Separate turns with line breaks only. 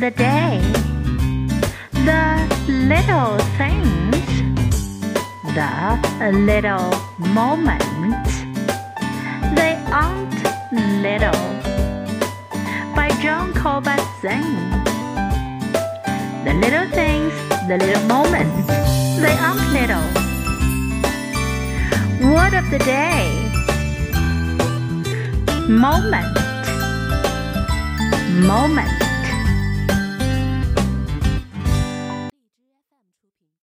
the day. The little things. The little moments. They aren't little. By John Kabat-Zinn. The little things, the little moments, they aren't little. Word of the day. Moment. Moment.